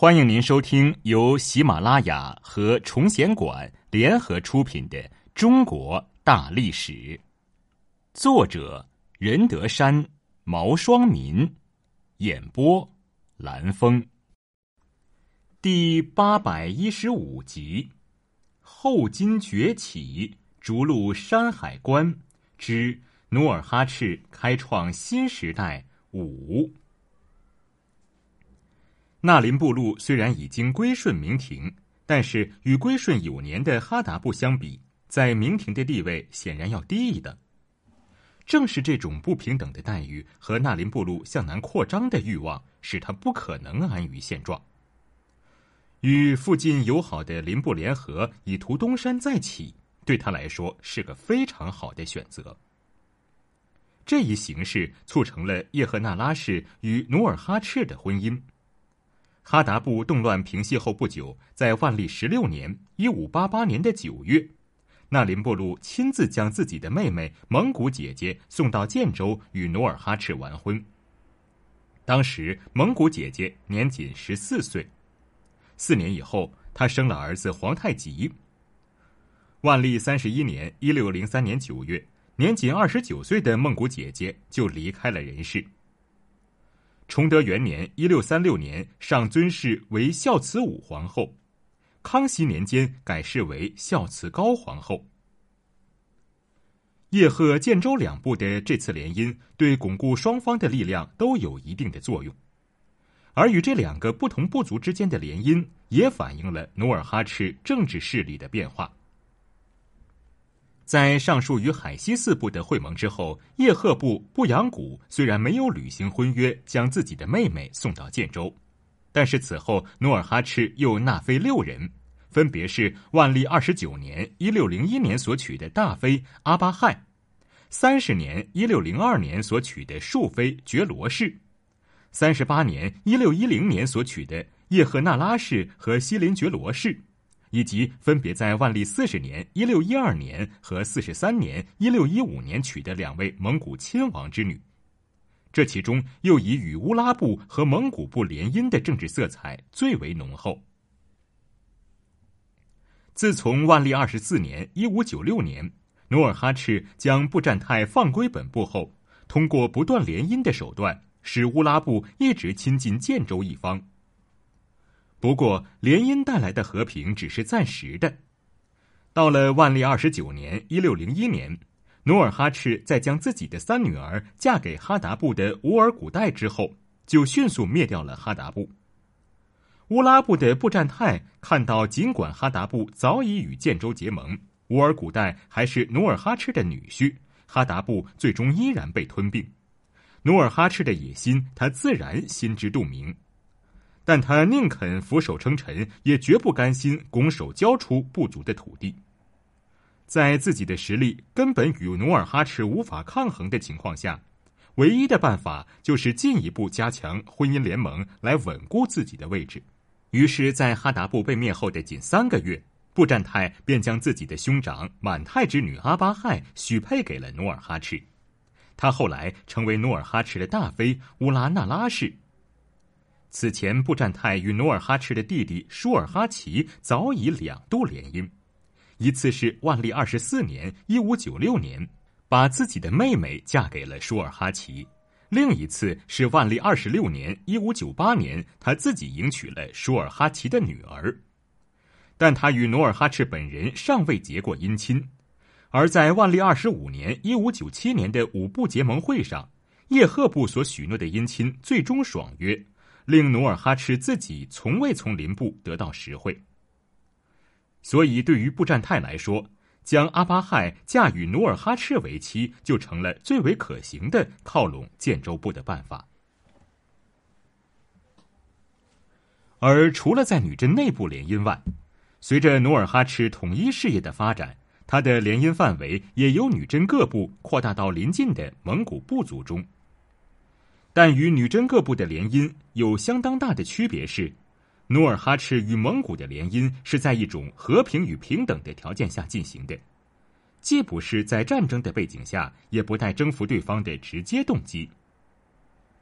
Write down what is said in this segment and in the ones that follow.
欢迎您收听由喜马拉雅和崇贤馆联合出品的《中国大历史》，作者任德山、毛双民，演播蓝峰。第八百一十五集：后金崛起，逐鹿山海关之努尔哈赤开创新时代五。纳林部落虽然已经归顺明廷，但是与归顺有年的哈达部相比，在明廷的地位显然要低一等。正是这种不平等的待遇和纳林部落向南扩张的欲望，使他不可能安于现状。与附近友好的林部联合，以图东山再起，对他来说是个非常好的选择。这一形势促成了叶赫那拉氏与努尔哈赤的婚姻。哈达部动乱平息后不久，在万历十六年（一五八八年的九月），那林部落亲自将自己的妹妹蒙古姐姐送到建州与努尔哈赤完婚。当时蒙古姐姐年仅十四岁。四年以后，她生了儿子皇太极。万历三十一年（一六零三年九月），年仅二十九岁的蒙古姐姐就离开了人世。崇德元年（一六三六年），上尊谥为孝慈武皇后；康熙年间改谥为孝慈高皇后。叶赫建州两部的这次联姻，对巩固双方的力量都有一定的作用，而与这两个不同部族之间的联姻，也反映了努尔哈赤政治势力的变化。在上述与海西四部的会盟之后，叶赫部布阳谷虽然没有履行婚约，将自己的妹妹送到建州，但是此后努尔哈赤又纳妃六人，分别是万历二十九年（一六零一年）所娶的大妃阿巴亥，三十年（一六零二年）所娶的庶妃觉罗氏，三十八年（一六一零年）所娶的叶赫那拉氏和西林觉罗氏。以及分别在万历四十年（一六一二年）和四十三年（一六一五年）娶的两位蒙古亲王之女，这其中又以与乌拉部和蒙古部联姻的政治色彩最为浓厚。自从万历二十四年（一五九六年），努尔哈赤将布占泰放归本部后，通过不断联姻的手段，使乌拉部一直亲近建州一方。不过，联姻带来的和平只是暂时的。到了万历二十九年（一六零一年），努尔哈赤在将自己的三女儿嫁给哈达部的乌尔古代之后，就迅速灭掉了哈达部。乌拉部的布占泰看到，尽管哈达部早已与建州结盟，乌尔古代还是努尔哈赤的女婿，哈达部最终依然被吞并。努尔哈赤的野心，他自然心知肚明。但他宁肯俯首称臣，也绝不甘心拱手交出不足的土地。在自己的实力根本与努尔哈赤无法抗衡的情况下，唯一的办法就是进一步加强婚姻联盟，来稳固自己的位置。于是，在哈达部被灭后的仅三个月，布占泰便将自己的兄长满泰之女阿巴亥许配给了努尔哈赤，他后来成为努尔哈赤的大妃乌拉那拉氏。此前，布占泰与努尔哈赤的弟弟舒尔哈齐早已两度联姻，一次是万历二十四年（一五九六年），把自己的妹妹嫁给了舒尔哈齐；另一次是万历二十六年（一五九八年），他自己迎娶了舒尔哈齐的女儿。但他与努尔哈赤本人尚未结过姻亲，而在万历二十五年（一五九七年）的五部结盟会上，叶赫部所许诺的姻亲最终爽约。令努尔哈赤自己从未从林部得到实惠，所以对于布占泰来说，将阿巴亥嫁与努尔哈赤为妻，就成了最为可行的靠拢建州部的办法。而除了在女真内部联姻外，随着努尔哈赤统一事业的发展，他的联姻范围也由女真各部扩大到邻近的蒙古部族中。但与女真各部的联姻有相当大的区别是，努尔哈赤与蒙古的联姻是在一种和平与平等的条件下进行的，既不是在战争的背景下，也不带征服对方的直接动机。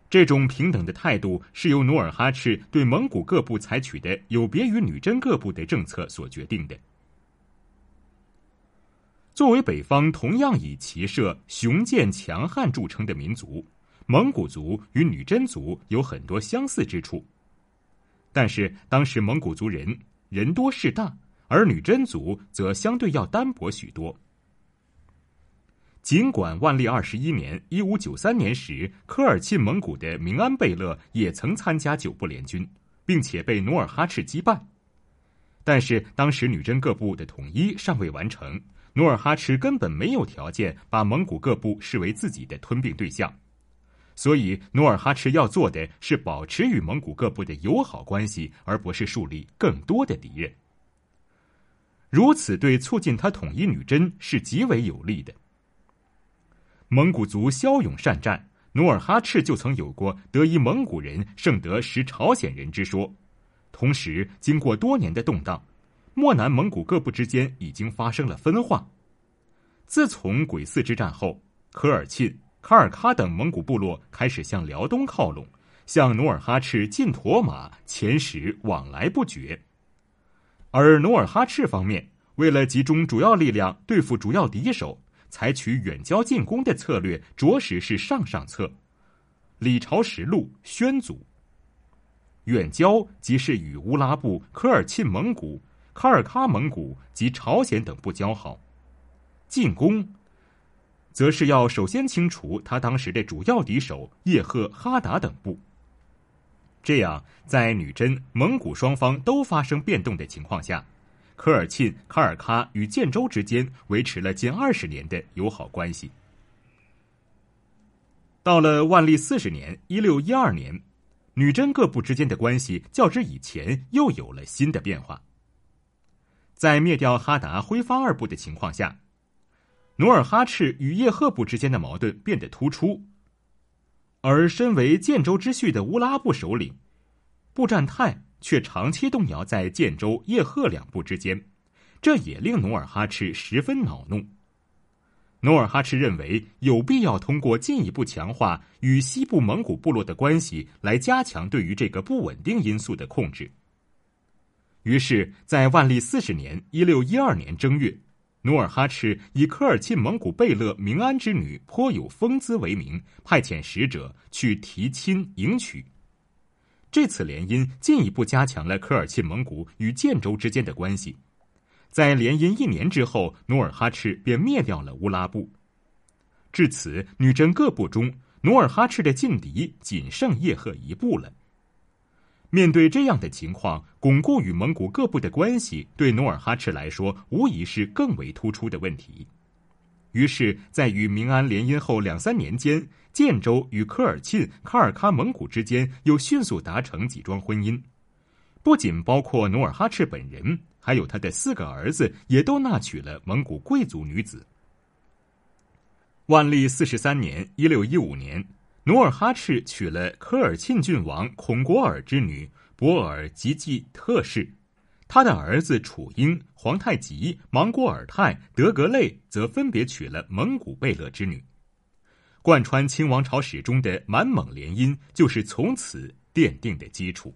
这种平等的态度是由努尔哈赤对蒙古各部采取的有别于女真各部的政策所决定的。作为北方同样以骑射雄健强悍著称的民族，蒙古族与女真族有很多相似之处。但是当时蒙古族人人多势大，而女真族则相对要单薄许多。尽管万历二十一年（一五九三年）时，科尔沁蒙古的明安贝勒也曾参加九部联军，并且被努尔哈赤击败，但是当时女真各部的统一尚未完成。努尔哈赤根本没有条件把蒙古各部视为自己的吞并对象，所以努尔哈赤要做的是保持与蒙古各部的友好关系，而不是树立更多的敌人。如此对促进他统一女真是极为有利的。蒙古族骁勇善战，努尔哈赤就曾有过得一蒙古人胜得十朝鲜人之说。同时，经过多年的动荡。漠南蒙古各部之间已经发生了分化。自从鬼寺之战后，科尔沁、卡尔喀等蒙古部落开始向辽东靠拢，向努尔哈赤进驼马、遣使往来不绝。而努尔哈赤方面，为了集中主要力量对付主要敌手，采取远交近攻的策略，着实是上上策。李朝实录宣祖。远交即是与乌拉部、科尔沁蒙古。卡尔喀蒙古及朝鲜等部交好，进攻，则是要首先清除他当时的主要敌手叶赫、哈达等部。这样，在女真、蒙古双方都发生变动的情况下，科尔沁、卡尔喀与建州之间维持了近二十年的友好关系。到了万历四十年（一六一二年），女真各部之间的关系较之以前又有了新的变化。在灭掉哈达、辉发二部的情况下，努尔哈赤与叶赫部之间的矛盾变得突出，而身为建州之婿的乌拉部首领布占泰却长期动摇在建州、叶赫两部之间，这也令努尔哈赤十分恼怒。努尔哈赤认为有必要通过进一步强化与西部蒙古部落的关系，来加强对于这个不稳定因素的控制。于是，在万历四十年（一六一二年）正月，努尔哈赤以科尔沁蒙古贝勒明安之女颇有风姿为名，派遣使者去提亲迎娶。这次联姻进一步加强了科尔沁蒙古与建州之间的关系。在联姻一年之后，努尔哈赤便灭掉了乌拉部。至此，女真各部中，努尔哈赤的劲敌仅剩叶赫一部了。面对这样的情况，巩固与蒙古各部的关系，对努尔哈赤来说，无疑是更为突出的问题。于是，在与明安联姻后两三年间，建州与科尔沁、卡尔喀蒙古之间又迅速达成几桩婚姻，不仅包括努尔哈赤本人，还有他的四个儿子，也都纳娶了蒙古贵族女子。万历四十三年（一六一五年）。努尔哈赤娶了科尔沁郡王孔果尔之女博尔吉济特氏，他的儿子楚英、皇太极、莽果尔泰、德格类则分别娶了蒙古贝勒之女。贯穿清王朝史中的满蒙联姻就是从此奠定的基础。